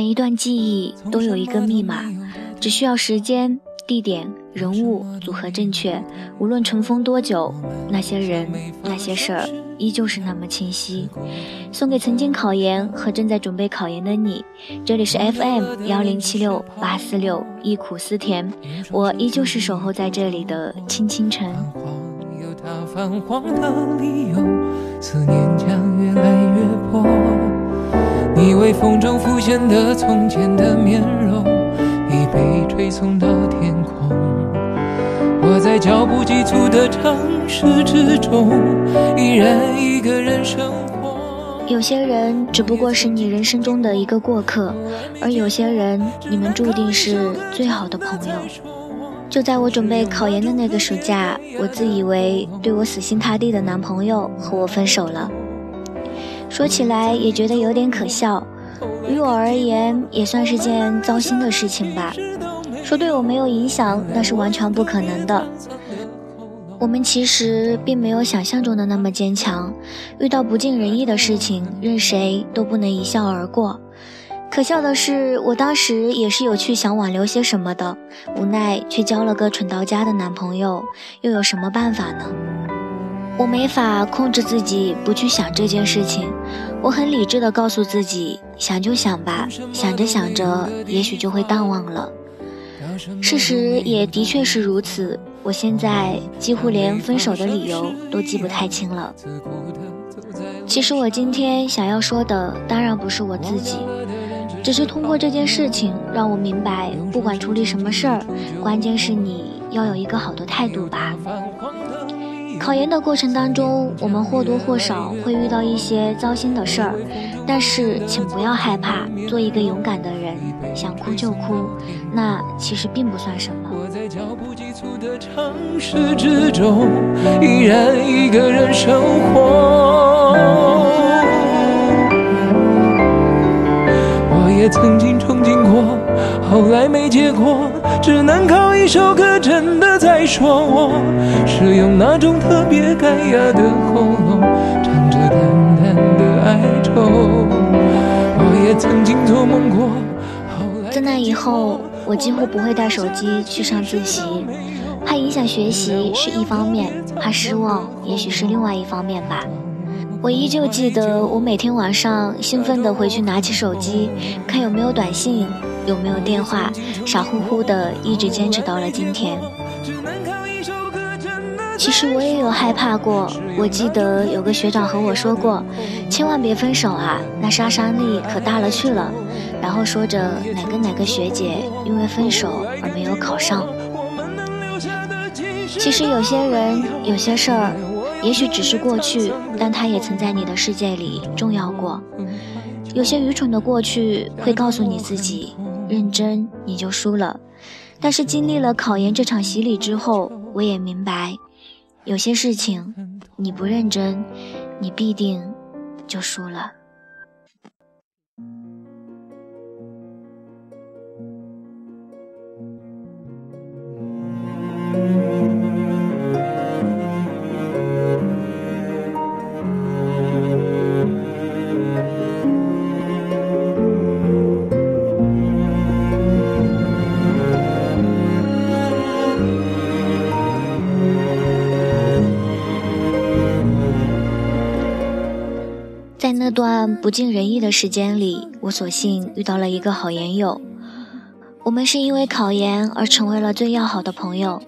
每一段记忆都有一个密码，只需要时间、地点、人物组合正确，无论尘封多久，那些人、那些事儿依旧是那么清晰。送给曾经考研和正在准备考研的你，这里是 FM 幺零七六八四六，忆苦思甜，我依旧是守候在这里的青青晨。你微风中浮现的从前的面容，已被吹送到天空。我在脚步急促的城市之中，依然一个人生活。有些人只不过是你人生中的一个过客，而有些人，你们注定是最好的朋友。就在我准备考研的那个暑假，我自以为对我死心塌地的男朋友和我分手了。说起来也觉得有点可笑，于我而言也算是件糟心的事情吧。说对我没有影响，那是完全不可能的。我们其实并没有想象中的那么坚强，遇到不尽人意的事情，任谁都不能一笑而过。可笑的是，我当时也是有去想挽留些什么的，无奈却交了个蠢到家的男朋友，又有什么办法呢？我没法控制自己不去想这件事情，我很理智的告诉自己，想就想吧，想着想着，也许就会淡忘了。事实也的确是如此，我现在几乎连分手的理由都记不太清了。其实我今天想要说的，当然不是我自己，只是通过这件事情让我明白，不管处理什么事儿，关键是你要有一个好的态度吧。考研的过程当中，我们或多或少会遇到一些糟心的事儿，但是请不要害怕，做一个勇敢的人，想哭就哭，那其实并不算什么。我在脚步急促的城市之中，依然一个人生活。我也曾经憧憬过，后来没结果。只能靠一首歌，真的在说我是用那种特别干哑的喉咙，唱着淡淡的哀愁。我也曾经做梦过。自那以后，我几乎不会带手机去上自习，怕影响学习是一方面，怕失望也许是另外一方面吧。我依旧记得，我每天晚上兴奋地回去拿起手机，看有没有短信，有没有电话，傻乎乎的一直坚持到了今天。其实我也有害怕过，我记得有个学长和我说过，千万别分手啊，那杀伤力可大了去了。然后说着哪个哪个学姐因为分手而没有考上。其实有些人，有些事儿。也许只是过去，但它也曾在你的世界里重要过。有些愚蠢的过去会告诉你自己，认真你就输了。但是经历了考研这场洗礼之后，我也明白，有些事情你不认真，你必定就输了。那段不尽人意的时间里，我所幸遇到了一个好研友。我们是因为考研而成为了最要好的朋友。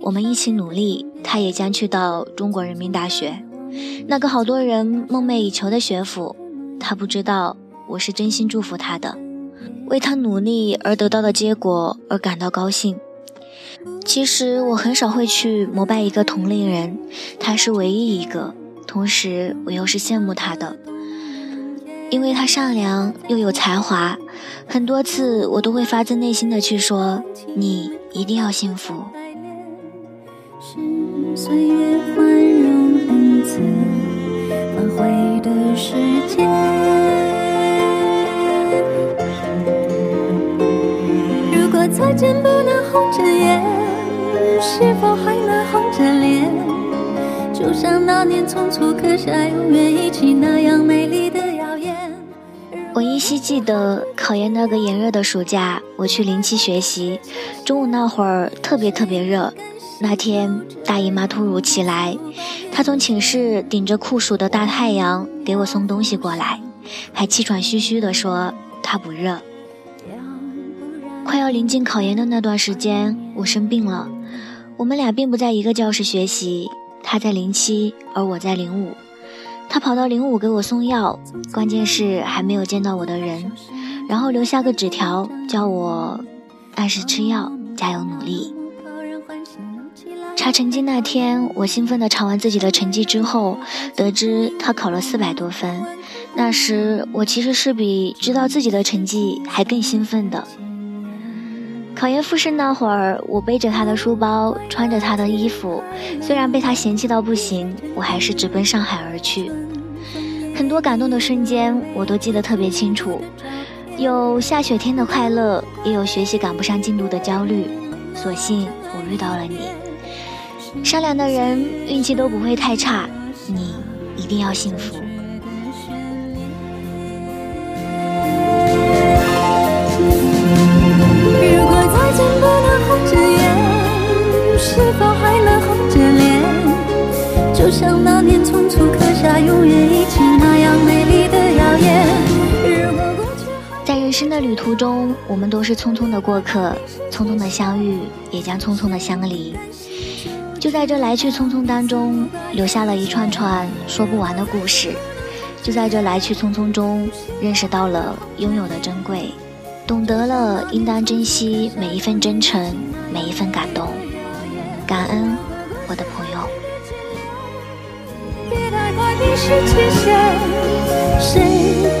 我们一起努力，他也将去到中国人民大学，那个好多人梦寐以求的学府。他不知道，我是真心祝福他的，为他努力而得到的结果而感到高兴。其实我很少会去膜拜一个同龄人，他是唯一一个，同时我又是羡慕他的。因为他善良又有才华，很多次我都会发自内心的去说：“你一定要幸福。”岁月宽容恩赐反悔的时间。如果再见不能红着眼，是否还能红着脸？就像那年匆促刻下永远一起那样美丽。我依稀记得考研那个炎热的暑假，我去零七学习，中午那会儿特别特别热。那天大姨妈突如其来，她从寝室顶着酷暑的大太阳给我送东西过来，还气喘吁吁地说她不热。快要临近考研的那段时间，我生病了。我们俩并不在一个教室学习，他在零七，而我在零五。他跑到零五给我送药，关键是还没有见到我的人，然后留下个纸条，叫我按时吃药，加油努力。查成绩那天，我兴奋地查完自己的成绩之后，得知他考了四百多分。那时我其实是比知道自己的成绩还更兴奋的。考研复试那会儿，我背着他的书包，穿着他的衣服，虽然被他嫌弃到不行，我还是直奔上海而去。很多感动的瞬间，我都记得特别清楚，有下雪天的快乐，也有学习赶不上进度的焦虑。所幸我遇到了你，善良的人运气都不会太差，你一定要幸福。人生的旅途中，我们都是匆匆的过客，匆匆的相遇，也将匆匆的相离。就在这来去匆匆当中，留下了一串串说不完的故事。就在这来去匆匆中，认识到了拥有的珍贵，懂得了应当珍惜每一份真诚，每一份感动。感恩我的朋友。谁？